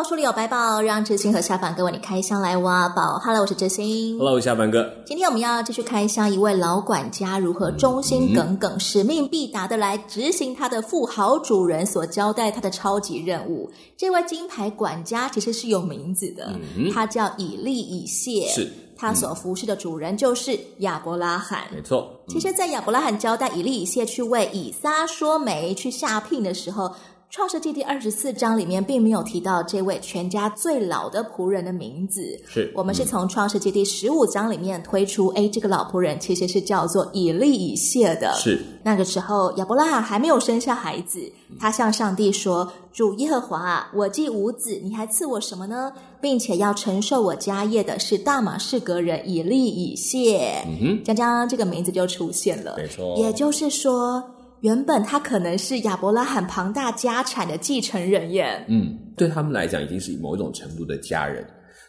宝书里有百宝，让知心和下凡哥为你开箱来挖宝。Hello，我是知心。Hello，下凡哥。今天我们要继续开箱一位老管家如何忠心耿耿、嗯、使命必达的来执行他的富豪主人所交代他的超级任务。这位金牌管家其实是有名字的，嗯、他叫以利以谢。是，他所服侍的主人就是亚伯拉罕。没错。嗯、其实，在亚伯拉罕交代以利以谢去为以撒说媒去下聘的时候。创世纪第二十四章里面并没有提到这位全家最老的仆人的名字。是，我们是从创世纪第十五章里面推出，哎，这个老仆人其实是叫做以利以谢的。是，那个时候亚伯拉罕还没有生下孩子，他向上帝说：“主耶和华啊，我既无子，你还赐我什么呢？并且要承受我家业的是大马士革人以利以谢。”嗯哼，将将这个名字就出现了。没错，也就是说。原本他可能是亚伯拉罕庞大家产的继承人耶。嗯，对他们来讲，已经是某一种程度的家人，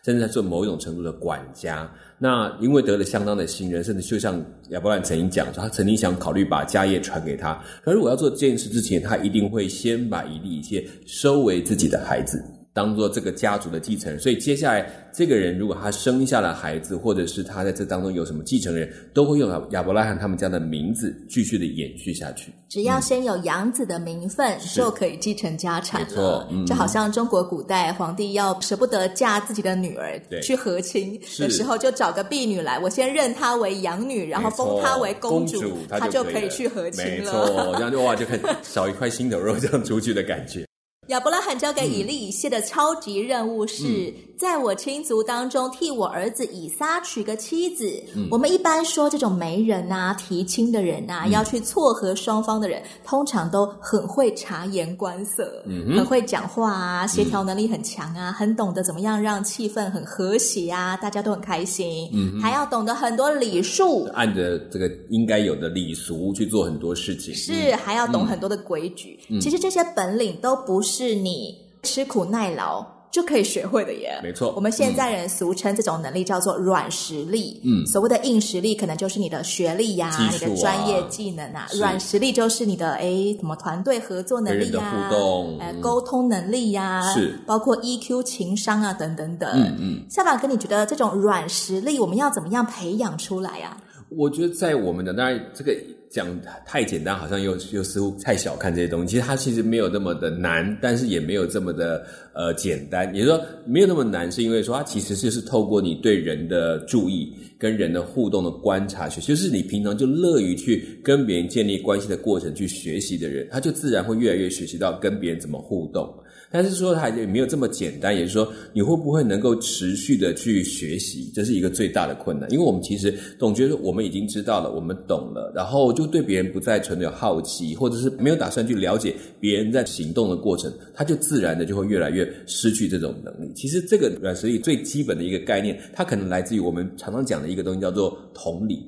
甚至在做某一种程度的管家。那因为得了相当的信任，甚至就像亚伯拉罕曾经讲，他曾经想考虑把家业传给他。可如果要做这件事之前，他一定会先把一粒一切收为自己的孩子。当做这个家族的继承人，所以接下来这个人如果他生下了孩子，或者是他在这当中有什么继承人，都会用亚伯拉罕他们家的名字继续的延续下去。只要先有养子的名分，嗯、就可以继承家产了。没错，嗯、就好像中国古代皇帝要舍不得嫁自己的女儿去和亲的时候，就找个婢女来，我先认她为养女，然后封她为公主，公主她就可以去和亲了。没错，这样就哇，就很少一块心头肉这样出去的感觉。亚伯拉罕交给以利以谢的超级任务是，嗯、在我亲族当中替我儿子以撒娶个妻子。嗯、我们一般说这种媒人呐、啊、提亲的人呐、啊，嗯、要去撮合双方的人，通常都很会察言观色，嗯、很会讲话啊，协调能力很强啊，嗯、很懂得怎么样让气氛很和谐啊，大家都很开心。嗯，还要懂得很多礼数，按着这个应该有的礼俗去做很多事情。是，嗯、还要懂很多的规矩。嗯、其实这些本领都不是。是你吃苦耐劳就可以学会的耶，没错。我们现在人俗称这种能力叫做软实力。嗯，所谓的硬实力可能就是你的学历呀、你的专业技能啊。是软实力就是你的诶什么团队合作能力呀、啊、互动、呃、沟通能力呀、啊，是包括 EQ 情商啊等等等。嗯嗯。下巴哥，你觉得这种软实力我们要怎么样培养出来呀、啊？我觉得在我们的当然这个。讲太简单，好像又又似乎太小看这些东西。其实它其实没有那么的难，但是也没有这么的呃简单。也就是说，没有那么难，是因为说它其实就是透过你对人的注意、跟人的互动的观察学，就是你平常就乐于去跟别人建立关系的过程去学习的人，他就自然会越来越学习到跟别人怎么互动。但是说它也没有这么简单，也就是说，你会不会能够持续的去学习，这是一个最大的困难。因为我们其实总觉得我们已经知道了，我们懂了，然后就对别人不再存有好奇，或者是没有打算去了解别人在行动的过程，他就自然的就会越来越失去这种能力。其实这个软实力最基本的一个概念，它可能来自于我们常常讲的一个东西，叫做同理。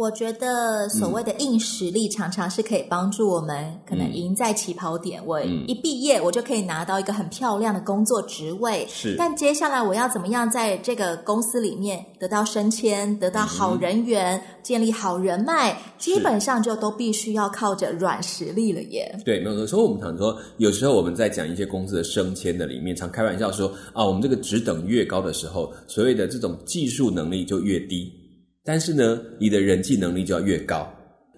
我觉得所谓的硬实力常常是可以帮助我们，可能赢在起跑点。嗯、我一毕业，我就可以拿到一个很漂亮的工作职位。是，但接下来我要怎么样在这个公司里面得到升迁、得到好人缘、嗯、建立好人脉，基本上就都必须要靠着软实力了耶。对，没有错。所以我们常说，有时候我们在讲一些公司的升迁的里面，常开玩笑说啊，我们这个职等越高的时候，所谓的这种技术能力就越低。但是呢，你的人际能力就要越高。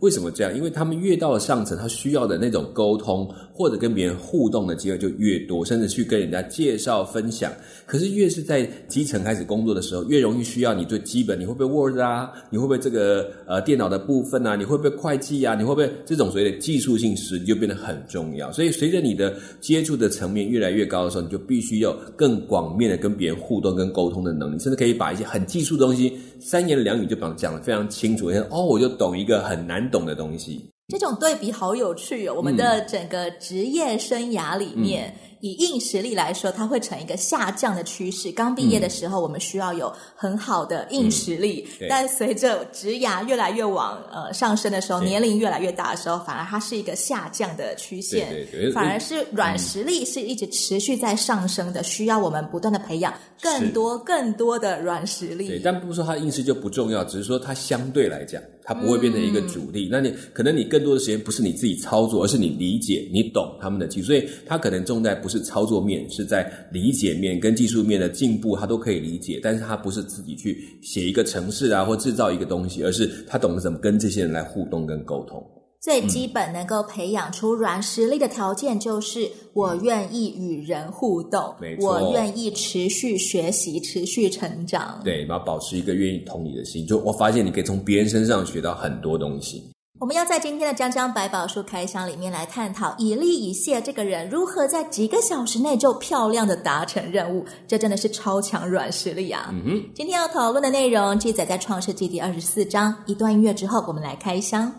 为什么这样？因为他们越到了上层，他需要的那种沟通或者跟别人互动的机会就越多，甚至去跟人家介绍分享。可是越是在基层开始工作的时候，越容易需要你最基本，你会不会 Word 啊？你会不会这个呃电脑的部分啊？你会不会会计啊？你会不会这种所谓的技术性实力就变得很重要？所以随着你的接触的层面越来越高的时候，你就必须要更广面的跟别人互动跟沟通的能力，甚至可以把一些很技术的东西三言两语就讲讲的非常清楚。哦，我就懂一个很难懂的东西。这种对比好有趣哦！我们的整个职业生涯里面。以硬实力来说，它会呈一个下降的趋势。刚毕业的时候，我们需要有很好的硬实力，嗯、但随着职涯越来越往呃上升的时候，年龄越来越大的时候，反而它是一个下降的曲线。对对对，反而是软实力是一直持续在上升的，嗯、需要我们不断的培养更多更多的软实力。对，但不是说它硬实就不重要，只是说它相对来讲，它不会变成一个主力。嗯、那你可能你更多的时间不是你自己操作，而是你理解、你懂他们的技术，所以它可能重在不是。是操作面，是在理解面跟技术面的进步，他都可以理解，但是他不是自己去写一个程式啊，或制造一个东西，而是他懂得怎么跟这些人来互动跟沟通。最基本能够培养出软实力的条件，就是我愿意与人互动，我愿意持续学习、持续成长。对，然后保持一个愿意同理的心，就我发现你可以从别人身上学到很多东西。我们要在今天的江江百宝书开箱里面来探讨以利以谢这个人如何在几个小时内就漂亮的达成任务，这真的是超强软实力啊！嗯哼，今天要讨论的内容记载在创世纪第二十四章。一段音乐之后，我们来开箱。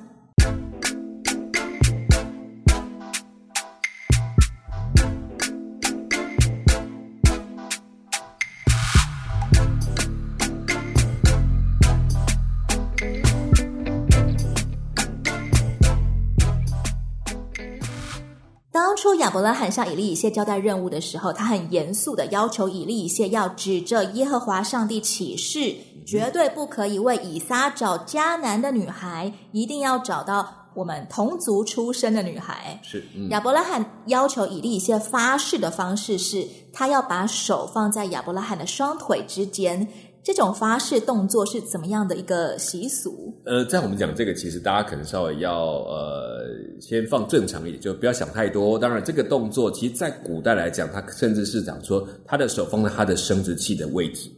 伯拉罕向以利以谢交代任务的时候，他很严肃的要求以利以谢要指着耶和华上帝起誓，绝对不可以为以撒找迦南的女孩，一定要找到我们同族出身的女孩。是，嗯、亚伯拉罕要求以利以谢发誓的方式是，他要把手放在亚伯拉罕的双腿之间。这种发誓动作是怎么样的一个习俗？呃，在我们讲这个，其实大家可能稍微要呃先放正常一点，就不要想太多。当然，这个动作其实，在古代来讲，它甚至是讲说，他的手放在他的生殖器的位置。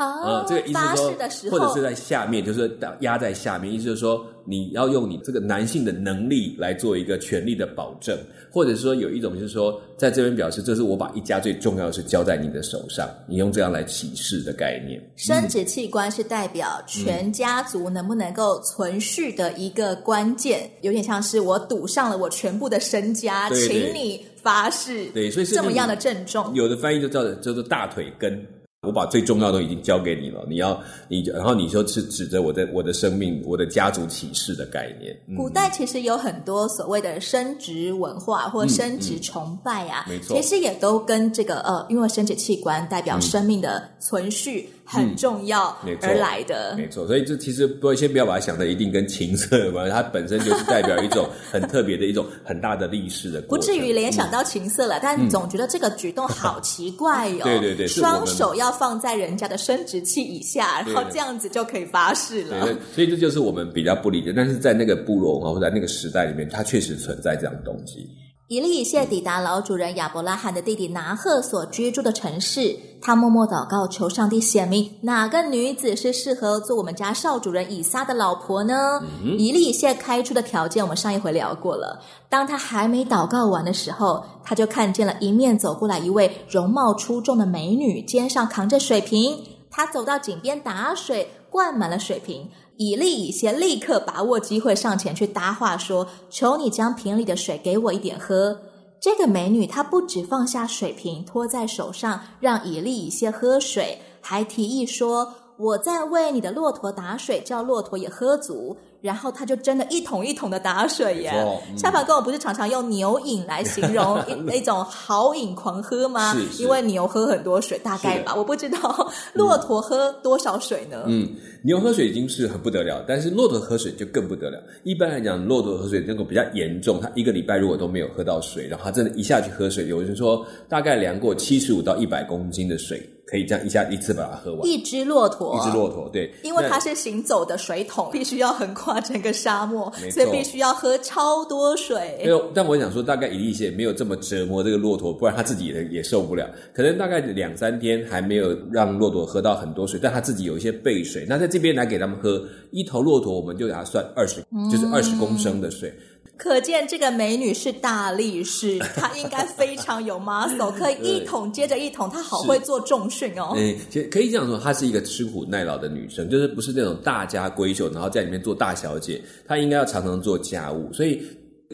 好，呃，这个意思是说，或者是在下面，就是压在下面，意思就是说，你要用你这个男性的能力来做一个权力的保证，或者是说有一种就是说，在这边表示，这是我把一家最重要的事交在你的手上，你用这样来启示的概念。生殖器官是代表全家族能不能够存续的一个关键，嗯、有点像是我赌上了我全部的身家，对对请你发誓，对，所以是这么样的郑重。有的翻译就叫做叫做大腿根。我把最重要的已经交给你了，你要你，然后你就是指着我的我的生命、我的家族启示的概念。嗯、古代其实有很多所谓的生殖文化或生殖崇拜啊，嗯嗯、没错，其实也都跟这个呃，因为生殖器官代表生命的存续。嗯很重要而来的，嗯、没错，所以这其实不先不要把它想的一定跟情色有关，它本身就是代表一种很特别的一种很大的历史的，不至于联想到情色了，嗯、但总觉得这个举动好奇怪哟、哦。对 对对，双手要放在人家的生殖器以下，然后这样子就可以发誓了。对，对，所以这就是我们比较不理解，但是在那个部落啊，或者在那个时代里面，它确实存在这样的东西。以利以谢抵达老主人亚伯拉罕的弟弟拿赫所居住的城市，他默默祷告，求上帝显明哪个女子是适合做我们家少主人以撒的老婆呢？嗯、以利以谢开出的条件，我们上一回聊过了。当他还没祷告完的时候，他就看见了迎面走过来一位容貌出众的美女，肩上扛着水瓶。他走到井边打水，灌满了水瓶。以利以先立刻把握机会上前去搭话说：“求你将瓶里的水给我一点喝。”这个美女她不只放下水瓶托在手上让以利以先喝水，还提议说：“我在为你的骆驼打水，叫骆驼也喝足。”然后他就真的一桶一桶的打水耶。夏凡跟我不是常常用牛饮来形容 一一种豪饮狂喝吗？是是因为牛喝很多水，大概吧，我不知道骆驼喝多少水呢？嗯，牛喝水已经是很不得了，但是骆驼喝水就更不得了。一般来讲，骆驼喝水那个比较严重，他一个礼拜如果都没有喝到水，然后他真的一下去喝水，有人说大概量过七十五到一百公斤的水。可以这样一下一次把它喝完。一只骆驼，一只骆驼，对，因为它是行走的水桶，必须要横跨整个沙漠，所以必须要喝超多水。没有，但我想说，大概以利以谢没有这么折磨这个骆驼，不然他自己也也受不了。可能大概两三天还没有让骆驼喝到很多水，但他自己有一些备水。那在这边来给他们喝一头骆驼，我们就给他算二十，就是二十公升的水。可见这个美女是大力士，她应该非常有 muscle，可以一桶接着一桶，她好会做重训哦。嗯，其实可以这样说，她是一个吃苦耐劳的女生，就是不是那种大家闺秀，然后在里面做大小姐，她应该要常常做家务，所以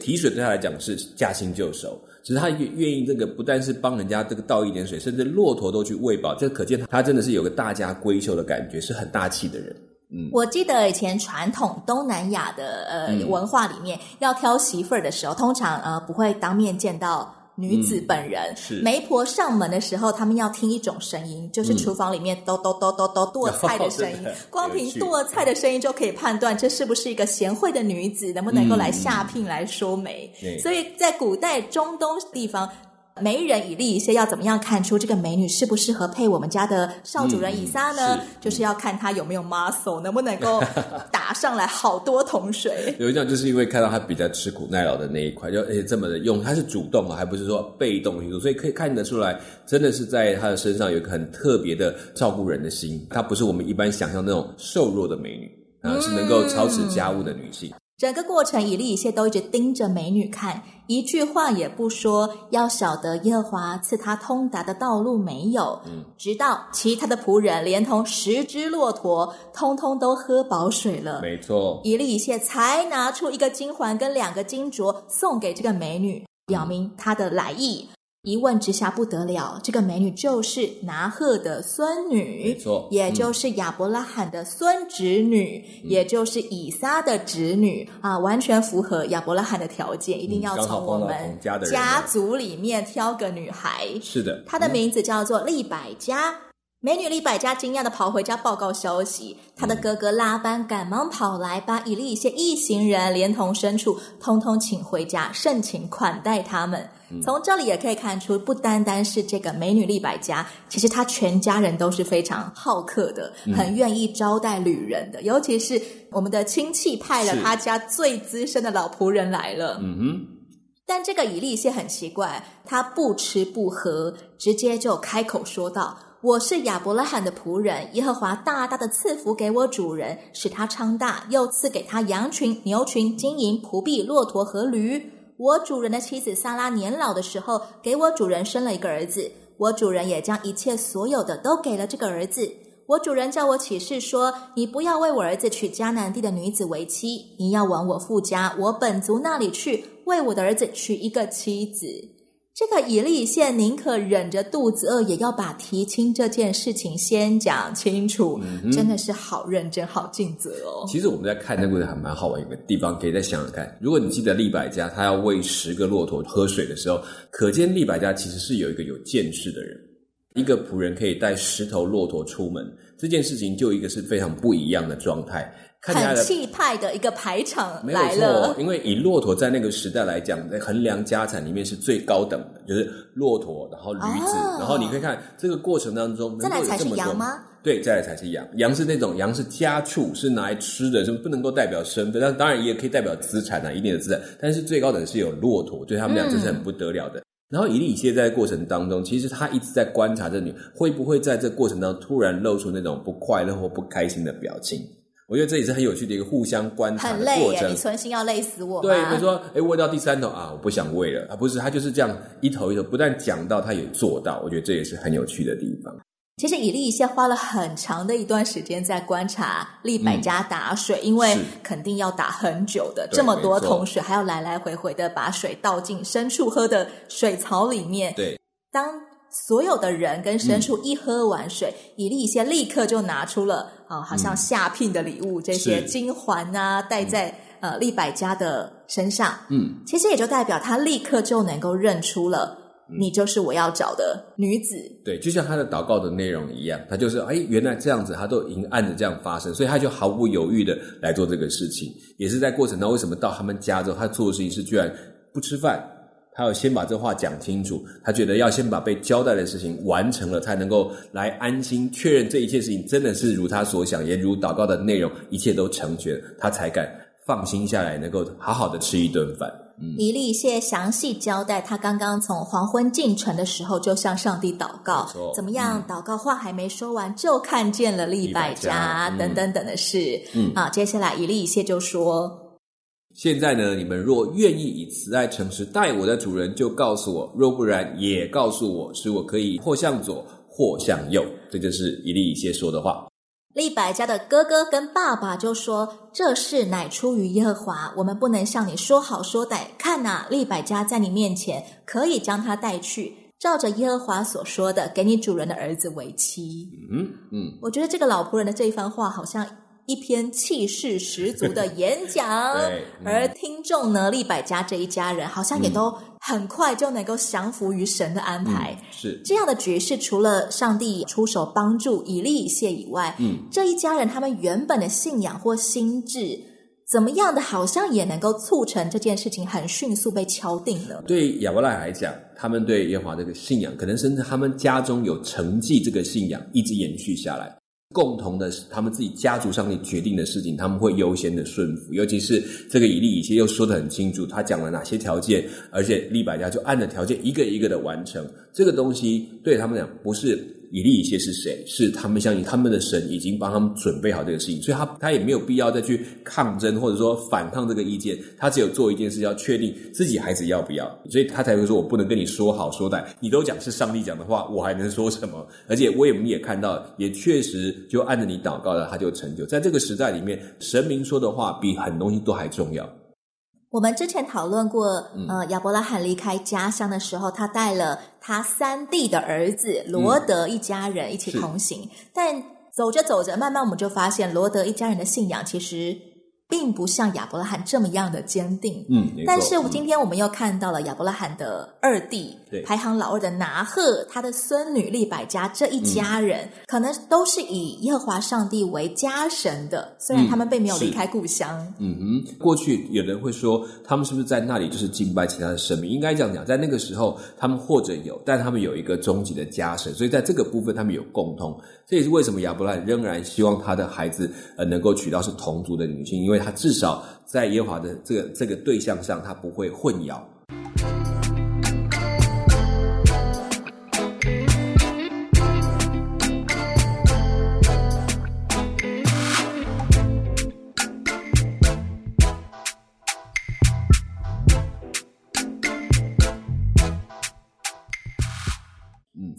提水对她来讲是驾轻就熟。只是他愿愿意这个不但是帮人家这个倒一点水，甚至骆驼都去喂饱，这可见他真的是有个大家闺秀的感觉，是很大气的人。嗯，我记得以前传统东南亚的呃、嗯、文化里面，要挑媳妇儿的时候，通常呃不会当面见到女子本人。嗯、是媒婆上门的时候，他们要听一种声音，就是厨房里面咚咚咚咚咚剁菜的声音。哦、光凭剁菜的声音就可以判断这是不是一个贤惠的女子，能不能够来下聘来说媒。嗯、所以在古代中东地方。媒人以利以谢要怎么样看出这个美女适不适合配我们家的少主人以撒呢？嗯、是就是要看她有没有 muscle，能不能够 打上来好多桶水。有一种就是因为看到她比较吃苦耐劳的那一块，就而且这么的用，她是主动啊，还不是说被动因素，所以可以看得出来，真的是在她的身上有一个很特别的照顾人的心。她不是我们一般想象那种瘦弱的美女啊，是能够操持家务的女性。嗯整个过程，以利以谢都一直盯着美女看，一句话也不说，要晓得耶和华赐他通达的道路没有。嗯，直到其他的仆人连同十只骆驼，通通都喝饱水了。没错，以利以谢才拿出一个金环跟两个金镯送给这个美女，表明他的来意。一问之下不得了，这个美女就是拿赫的孙女，没错，也就是亚伯拉罕的孙侄女，嗯、也就是以撒的侄女啊，完全符合亚伯拉罕的条件，一定要从我们家族里面挑个女孩。是的，她的名字叫做利百加。嗯、美女利百加惊讶的跑回家报告消息，她的哥哥拉班赶忙跑来，把以利一些一行人连同牲畜通通请回家，盛情款待他们。从这里也可以看出，不单单是这个美女利百家，其实她全家人都是非常好客的，很愿意招待旅人的。尤其是我们的亲戚派了他家最资深的老仆人来了。嗯哼。但这个以利以谢很奇怪，他不吃不喝，直接就开口说道：“我是亚伯拉罕的仆人，耶和华大大的赐福给我主人，使他昌大，又赐给他羊群、牛群、金银、仆婢、骆驼和驴。”我主人的妻子萨拉年老的时候，给我主人生了一个儿子。我主人也将一切所有的都给了这个儿子。我主人叫我起誓说：你不要为我儿子娶迦南地的女子为妻，你要往我父家我本族那里去，为我的儿子娶一个妻子。这个以利以谢宁可忍着肚子饿，也要把提亲这件事情先讲清楚，嗯、真的是好认真、好尽责哦。其实我们在看那个还蛮好玩，一个地方可以再想想看。如果你记得利百家他要喂十个骆驼喝水的时候，可见利百家其实是有一个有见识的人。一个仆人可以带十头骆驼出门，这件事情就一个是非常不一样的状态。很气派的一个排场来了，因为以骆驼在那个时代来讲，在衡量家产里面是最高等的，就是骆驼，然后驴子，哦、然后你可以看这个过程当中，再来才是羊吗？对，再来才是羊。羊是那种羊是家畜，是拿来吃的，是不能够代表身份，但当然也可以代表资产啊，一定的资产。但是最高等是有骆驼，对他们俩这是很不得了的。嗯、然后以利以谢在过程当中，其实他一直在观察这女会不会在这过程当中突然露出那种不快乐或不开心的表情。我觉得这也是很有趣的一个互相观察的过程。很累耶，你存心要累死我吗？对，比如说，哎喂到第三头啊，我不想喂了啊，不是，他就是这样一头一头，不但讲到，他也做到。我觉得这也是很有趣的地方。其实以利以谢花了很长的一段时间在观察利百家打水，嗯、因为肯定要打很久的，这么多桶水，还要来来回回的把水倒进牲畜喝的水槽里面。对，当。所有的人跟牲畜一喝完水，嗯、以利以谢立刻就拿出了啊、呃，好像下聘的礼物，嗯、这些金环啊，戴在、嗯、呃利百家的身上。嗯，其实也就代表他立刻就能够认出了，你就是我要找的女子。对，就像他的祷告的内容一样，他就是哎，原来这样子，他都已经按着这样发生，所以他就毫不犹豫的来做这个事情。也是在过程当中，为什么到他们家之后，他做的事情是居然不吃饭？他要先把这话讲清楚，他觉得要先把被交代的事情完成了，才能够来安心确认这一切事情真的是如他所想，也如祷告的内容，一切都成全，他才敢放心下来，能够好好的吃一顿饭。嗯，以利以谢详细交代，他刚刚从黄昏进城的时候，就向上帝祷告，怎么样？嗯、祷告话还没说完，就看见了利百加等等等的事。嗯，好，接下来以利以谢就说。现在呢，你们若愿意以慈爱诚实待我的主人，就告诉我；若不然，也告诉我，使我可以或向左，或向右。这就是以利以谢说的话。利百加的哥哥跟爸爸就说：“这事乃出于耶和华，我们不能向你说好说歹。看呐、啊，利百加在你面前，可以将他带去，照着耶和华所说的，给你主人的儿子为妻。嗯”嗯嗯，我觉得这个老仆人的这一番话好像。一篇气势十足的演讲，对嗯、而听众呢，利百家这一家人好像也都很快就能够降服于神的安排。嗯、是这样的局势，除了上帝出手帮助以利以谢以外，嗯，这一家人他们原本的信仰或心智怎么样的，好像也能够促成这件事情很迅速被敲定了。对亚伯拉罕来讲，他们对耶和华这个信仰，可能甚至他们家中有承继这个信仰，一直延续下来。共同的，他们自己家族上面决定的事情，他们会优先的顺服。尤其是这个以利以前又说得很清楚，他讲了哪些条件，而且利百家就按着条件一个一个的完成。这个东西对他们讲不是。以利以谢是谁？是他们相信他们的神已经帮他们准备好这个事情，所以他他也没有必要再去抗争或者说反抗这个意见，他只有做一件事，要确定自己孩子要不要，所以他才会说：“我不能跟你说好说歹，你都讲是上帝讲的话，我还能说什么？”而且我也我们也看到，也确实就按着你祷告的，他就成就。在这个时代里面，神明说的话比很多东西都还重要。我们之前讨论过，呃，亚伯拉罕离开家乡的时候，他带了他三弟的儿子罗德一家人一起同行，嗯、但走着走着，慢慢我们就发现，罗德一家人的信仰其实。并不像亚伯拉罕这么样的坚定，嗯，但是今天我们又看到了亚伯拉罕的二弟，对，排行老二的拿赫，他的孙女利百加这一家人，嗯、可能都是以耶和华上帝为家神的，虽然他们并没有离开故乡。嗯哼，过去有人会说，他们是不是在那里就是敬拜其他的神明？应该这样讲，在那个时候，他们或者有，但他们有一个终极的家神，所以在这个部分他们有共通。这也是为什么亚伯拉罕仍然希望他的孩子呃能够娶到是同族的女性，因为他至少在耶和华的这个这个对象上，他不会混淆。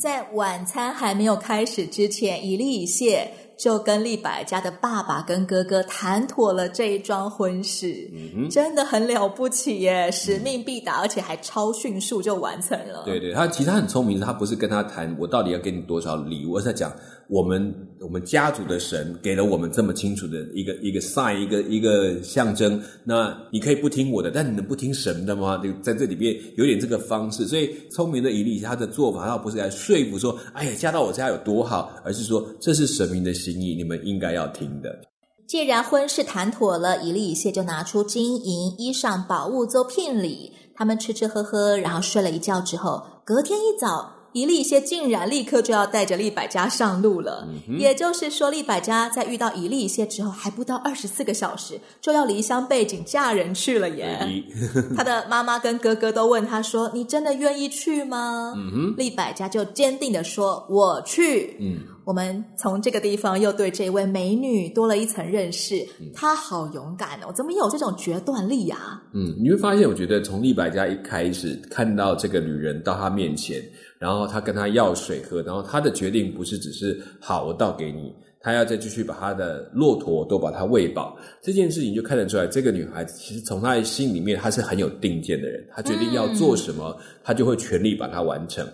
在晚餐还没有开始之前，一粒一谢就跟利百家的爸爸跟哥哥谈妥了这一桩婚事，嗯，真的很了不起耶！使命必达，而且还超迅速就完成了。对对，他其实他很聪明，他不是跟他谈我到底要给你多少礼物，而是在讲。我们我们家族的神给了我们这么清楚的一个一个 sign，一个一个象征。那你可以不听我的，但你能不听神的吗？就在这里边有点这个方式。所以聪明的以利他的做法，他不是来说服说，哎呀，嫁到我家有多好，而是说这是神明的心意，你们应该要听的。既然婚事谈妥了，以利以谢就拿出金银衣裳宝物做聘礼。他们吃吃喝喝，然后睡了一觉之后，隔天一早。以利以谢竟然立刻就要带着利百加上路了，嗯、也就是说，利百加在遇到一利以谢之后，还不到二十四个小时就要离乡背井嫁人去了耶。他的妈妈跟哥哥都问他说：“你真的愿意去吗？”嗯哼，利百加就坚定的说：“我去。”嗯，我们从这个地方又对这位美女多了一层认识。她好勇敢哦，怎么有这种决断力啊？嗯，你会发现，我觉得从利百加一开始看到这个女人到她面前。然后他跟他要水喝，然后他的决定不是只是好，我倒给你，他要再继续把他的骆驼都把它喂饱。这件事情就看得出来，这个女孩子其实从她的心里面，她是很有定见的人。她决定要做什么，她就会全力把它完成。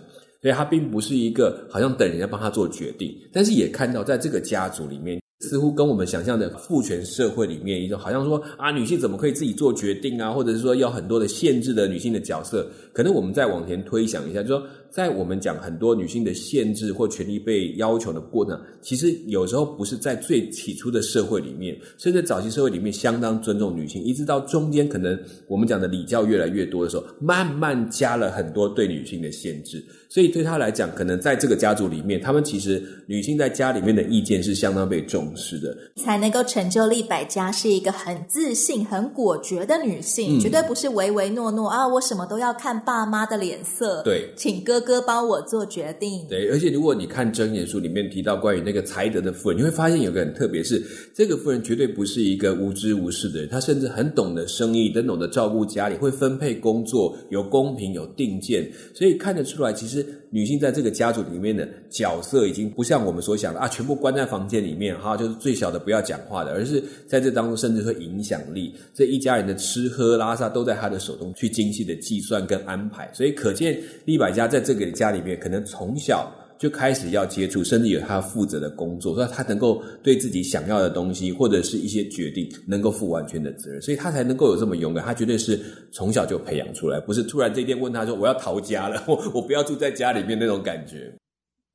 所以她并不是一个好像等人家帮她做决定，但是也看到在这个家族里面。似乎跟我们想象的父权社会里面一种，好像说啊，女性怎么可以自己做决定啊，或者是说要很多的限制的女性的角色。可能我们再往前推想一下，就说在我们讲很多女性的限制或权利被要求的过程，其实有时候不是在最起初的社会里面，甚至早期社会里面相当尊重女性，一直到中间可能我们讲的礼教越来越多的时候，慢慢加了很多对女性的限制。所以对他来讲，可能在这个家族里面，他们其实女性在家里面的意见是相当被重视的，才能够成就利百家是一个很自信、很果决的女性，嗯、绝对不是唯唯诺诺啊！我什么都要看爸妈的脸色，对，请哥哥帮我做决定。对，而且如果你看真言书里面提到关于那个才德的夫人，你会发现有个很特别，是这个夫人绝对不是一个无知无识的人，她甚至很懂得生意，很懂得照顾家里，会分配工作，有公平，有定见，所以看得出来，其实。女性在这个家族里面的角色已经不像我们所想的啊，全部关在房间里面哈，就是最小的不要讲话的，而是在这当中甚至会影响力，这一家人的吃喝拉撒都在他的手中去精细的计算跟安排，所以可见利百家在这个家里面可能从小。就开始要接触，甚至有他负责的工作，所以他能够对自己想要的东西或者是一些决定，能够负完全的责任，所以他才能够有这么勇敢。他绝对是从小就培养出来，不是突然这天问他说：“我要逃家了，我 我不要住在家里面那种感觉。”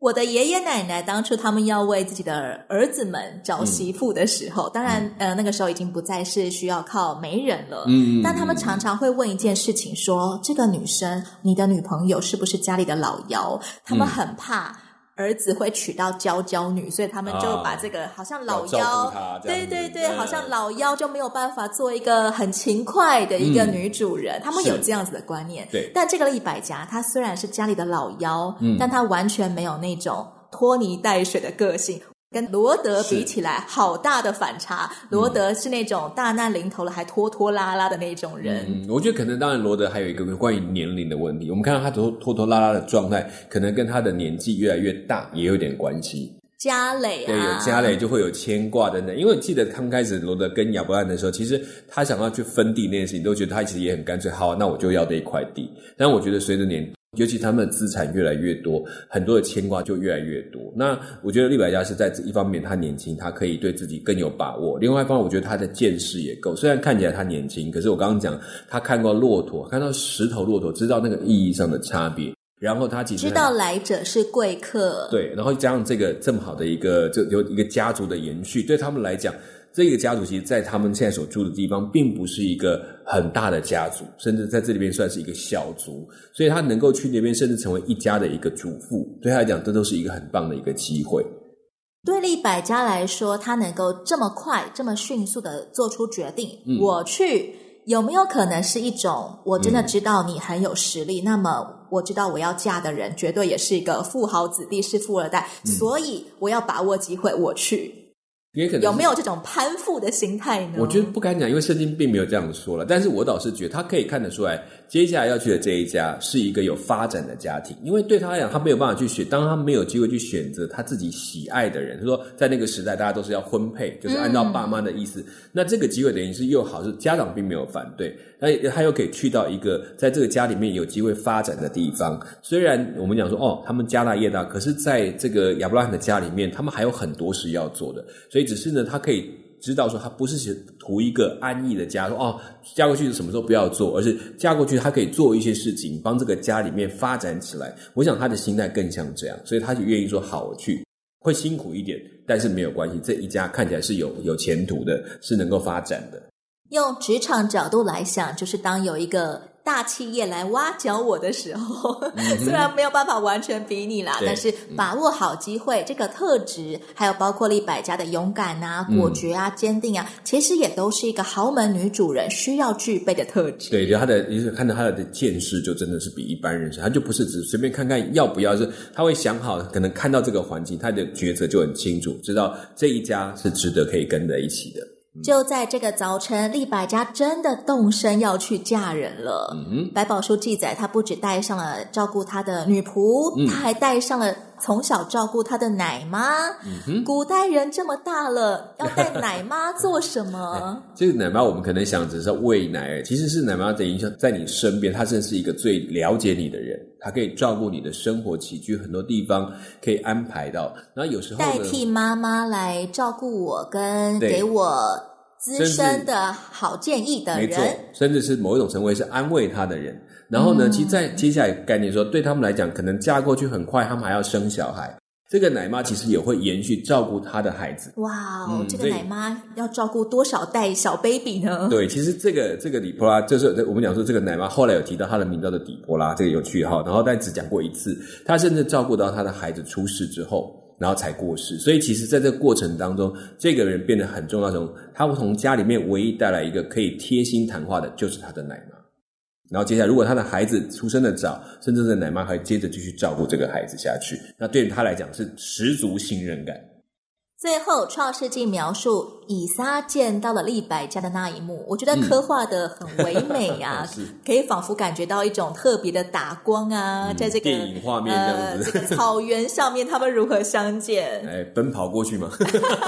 我的爷爷奶奶当初他们要为自己的儿子们找媳妇的时候，嗯、当然，呃，那个时候已经不再是需要靠媒人了。嗯，但他们常常会问一件事情说：说这个女生，你的女朋友是不是家里的老幺？他们很怕。儿子会娶到娇娇女，所以他们就把这个好像老妖，对对对，好像老妖就没有办法做一个很勤快的一个女主人。嗯、他们有这样子的观念。对，但这个利百家，她虽然是家里的老妖，嗯，但她完全没有那种拖泥带水的个性。跟罗德比起来，好大的反差。罗德是那种大难临头了还拖拖拉拉的那种人。嗯，我觉得可能当然罗德还有一个关于年龄的问题。我们看到他拖拖拖拉拉的状态，可能跟他的年纪越来越大也有点关系。家累啊，对，有家累就会有牵挂等等。因为我记得刚开始罗德跟亚伯兰的时候，其实他想要去分地那件事情，都觉得他其实也很干脆。好，那我就要这一块地。但我觉得随着年。尤其他们的资产越来越多，很多的牵挂就越来越多。那我觉得利百家是在这一方面，他年轻，他可以对自己更有把握；另外一方面，我觉得他的见识也够。虽然看起来他年轻，可是我刚刚讲，他看过骆驼，看到十头骆驼，知道那个意义上的差别。然后他其实知道来者是贵客，对。然后加上这个这么好的一个，就有一个家族的延续，对他们来讲。这个家族其实，在他们现在所住的地方，并不是一个很大的家族，甚至在这里边算是一个小族，所以他能够去那边，甚至成为一家的一个主妇，对他来讲，这都是一个很棒的一个机会。对立百家来说，他能够这么快、这么迅速的做出决定，嗯、我去，有没有可能是一种我真的知道你很有实力，嗯、那么我知道我要嫁的人绝对也是一个富豪子弟，是富二代，嗯、所以我要把握机会，我去。也可能有没有这种攀附的心态呢？我觉得不敢讲，因为圣经并没有这样说了。但是我倒是觉得他可以看得出来，接下来要去的这一家是一个有发展的家庭。因为对他来讲，他没有办法去选，当他没有机会去选择他自己喜爱的人，就是说在那个时代，大家都是要婚配，就是按照爸妈的意思。嗯、那这个机会等于是又好，是家长并没有反对，那他又可以去到一个在这个家里面有机会发展的地方。虽然我们讲说哦，他们家大业大，可是在这个亚伯拉罕的家里面，他们还有很多事要做的，所以。只是呢，他可以知道说，他不是图一个安逸的家，说哦，嫁过去什么时候不要做，而是嫁过去，他可以做一些事情，帮这个家里面发展起来。我想他的心态更像这样，所以他就愿意说好，我去，会辛苦一点，但是没有关系，这一家看起来是有有前途的，是能够发展的。用职场角度来想，就是当有一个。大企业来挖角我的时候，嗯、虽然没有办法完全比拟啦，但是把握好机会，嗯、这个特质，还有包括利百家的勇敢啊、果决啊、坚、嗯、定啊，其实也都是一个豪门女主人需要具备的特质。对，就他的，你是看到他的见识，就真的是比一般人少，他就不是只随便看看要不要，是他会想好，可能看到这个环境，他的抉择就很清楚，知道这一家是值得可以跟在一起的。就在这个早晨，利百家真的动身要去嫁人了。百宝书记载，他不止带上了照顾他的女仆，嗯、他还带上了从小照顾他的奶妈。嗯哼，古代人这么大了，要带奶妈做什么？这个奶妈，我们可能想只是喂奶，其实是奶妈的影响在你身边，她真是一个最了解你的人，她可以照顾你的生活起居，很多地方可以安排到。然后有时候代替妈妈来照顾我，跟给我。资深的好建议的人，没错，甚至是某一种成为是安慰他的人。然后呢，嗯、其实，在接下来概念说，对他们来讲，可能嫁过去很快，他们还要生小孩。这个奶妈其实也会延续照顾他的孩子。哇哦，嗯、这个奶妈要照顾多少代小 baby 呢？对，其实这个这个底波拉，就是我们讲说这个奶妈后来有提到她的名字叫做底波拉，这个有趣哈。然后但只讲过一次，她甚至照顾到她的孩子出世之后。然后才过世，所以其实在这个过程当中，这个人变得很重要。从他从家里面唯一带来一个可以贴心谈话的，就是他的奶妈。然后接下来，如果他的孩子出生的早，甚至是奶妈还接着继续照顾这个孩子下去，那对于他来讲是十足信任感。最后，《创世纪》描述以撒见到了利百加的那一幕，我觉得刻画的很唯美啊，嗯、可以仿佛感觉到一种特别的打光啊，嗯、在这个电影画面这样子，呃这个、草原上面他们如何相见？哎，奔跑过去吗？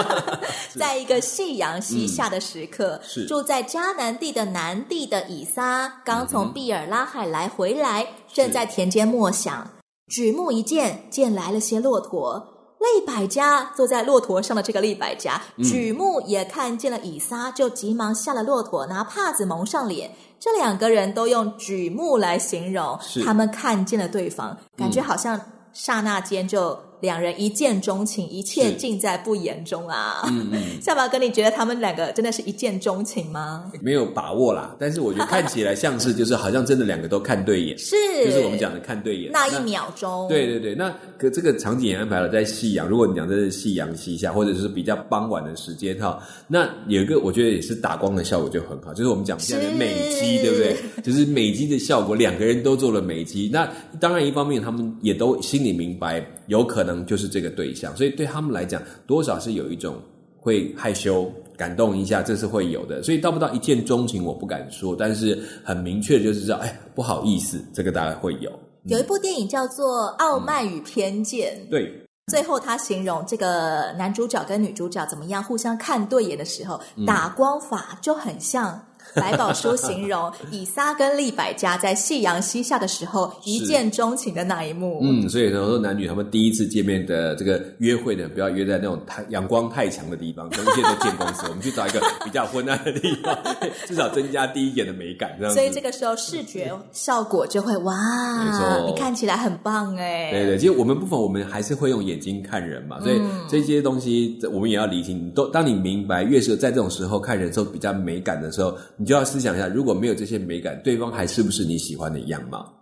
在一个夕阳西下的时刻，嗯、是住在迦南地的南地的以撒刚从毕尔拉海来回来，嗯、正在田间默想，举目一见，见来了些骆驼。利百加坐在骆驼上的这个利百加，举目也看见了以撒，就急忙下了骆驼，拿帕子蒙上脸。这两个人都用举目来形容，他们看见了对方，感觉好像刹那间就。两人一见钟情，一切尽在不言中啊！嗯嗯，夏宝哥，你觉得他们两个真的是一见钟情吗？没有把握啦，但是我觉得看起来像是，就是好像真的两个都看对眼，是，就是我们讲的看对眼那一秒钟。对对对，那可这个场景也安排了在夕阳。如果你讲这是夕阳西下，或者是比较傍晚的时间哈，那有一个我觉得也是打光的效果就很好，就是我们讲现在的美肌，对不对？就是美肌的效果，两个人都做了美肌。那当然一方面他们也都心里明白，有可能。就是这个对象，所以对他们来讲，多少是有一种会害羞、感动一下，这是会有的。所以到不到一见钟情，我不敢说，但是很明确的就是知道，哎，不好意思，这个大概会有。有一部电影叫做《傲慢与偏见》，嗯，对，最后他形容这个男主角跟女主角怎么样互相看对眼的时候，打光法就很像。百宝书形容以撒跟利百加在夕阳西下的时候一见钟情的那一幕。嗯，所以呢，说男女他们第一次见面的这个约会呢，不要约在那种太阳光太强的地方，一切都见光死。我们去找一个比较昏暗的地方，至少增加第一眼的美感。这样，所以这个时候视觉效果就会哇，你看起来很棒哎。对对，其实我们部分我们还是会用眼睛看人嘛，所以这些东西我们也要理清。都当你明白，越是在这种时候看人的时候比较美感的时候。你就要思想一下，如果没有这些美感，对方还是不是你喜欢的样貌？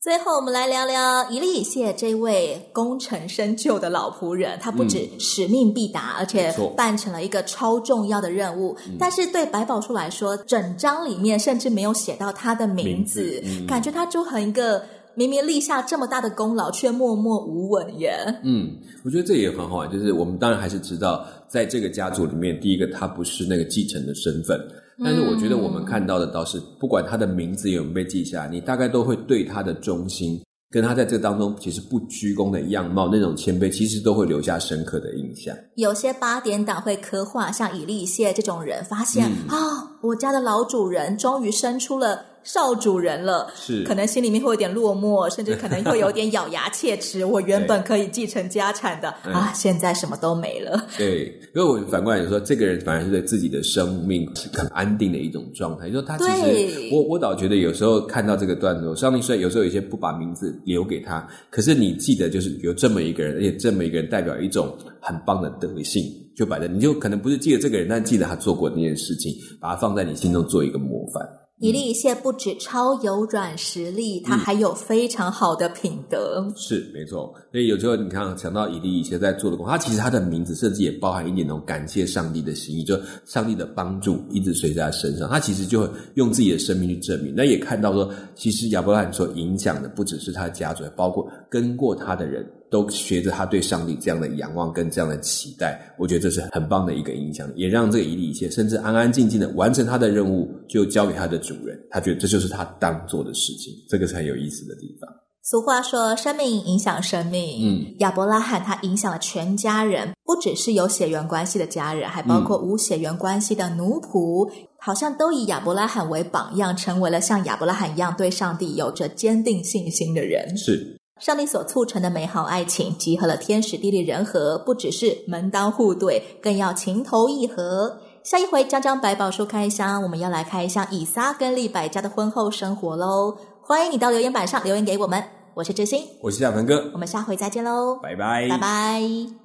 最后，我们来聊聊以利以谢这位功成身就的老仆人。他不止使命必达，嗯、而且办成了一个超重要的任务。嗯、但是对白宝书来说，整章里面甚至没有写到他的名字，名字嗯、感觉他就很一个明明立下这么大的功劳，却默默无闻耶。嗯，我觉得这也很好玩，就是我们当然还是知道，在这个家族里面，第一个他不是那个继承的身份。但是我觉得我们看到的倒是，不管他的名字有没有被记下，你大概都会对他的忠心，跟他在这当中其实不鞠躬的样貌，那种谦卑，其实都会留下深刻的印象。有些八点档会刻画像以利以谢这种人，发现啊、嗯哦，我家的老主人终于生出了。少主人了，是可能心里面会有点落寞，甚至可能会有点咬牙切齿。我原本可以继承家产的对 啊，现在什么都没了。对，因为我反过来说，这个人反而是对自己的生命很安定的一种状态。就说他其实，对我我倒觉得有时候看到这个段落，上帝虽然有时候有些不把名字留给他，可是你记得就是有这么一个人，而且这么一个人代表一种很棒的德性，就摆在你就可能不是记得这个人，但记得他做过那件事情，把他放在你心中做一个模范。以利以谢不止超有软实力，他还有非常好的品德。嗯、是没错，所以有时候你看，想到以利以谢在做的工作，他其实他的名字甚至也包含一点那种感谢上帝的心意，就上帝的帮助一直随在他身上。他其实就会用自己的生命去证明。那也看到说，其实亚伯拉罕所影响的不只是他的家族，包括跟过他的人。都学着他对上帝这样的仰望跟这样的期待，我觉得这是很棒的一个影响，也让这个以利以谢甚至安安静静的完成他的任务，就交给他的主人。他觉得这就是他当做的事情，这个是很有意思的地方。俗话说，生命影响生命。嗯，亚伯拉罕他影响了全家人，不只是有血缘关系的家人，还包括无血缘关系的奴仆，嗯、好像都以亚伯拉罕为榜样，成为了像亚伯拉罕一样对上帝有着坚定信心的人。是。上帝所促成的美好爱情，集合了天时地利人和，不只是门当户对，更要情投意合。下一回将将百宝书开箱，我们要来开箱以撒跟利百家的婚后生活喽。欢迎你到留言板上留言给我们，我是志兴，我是小鹏哥，我们下回再见喽，拜拜，拜拜。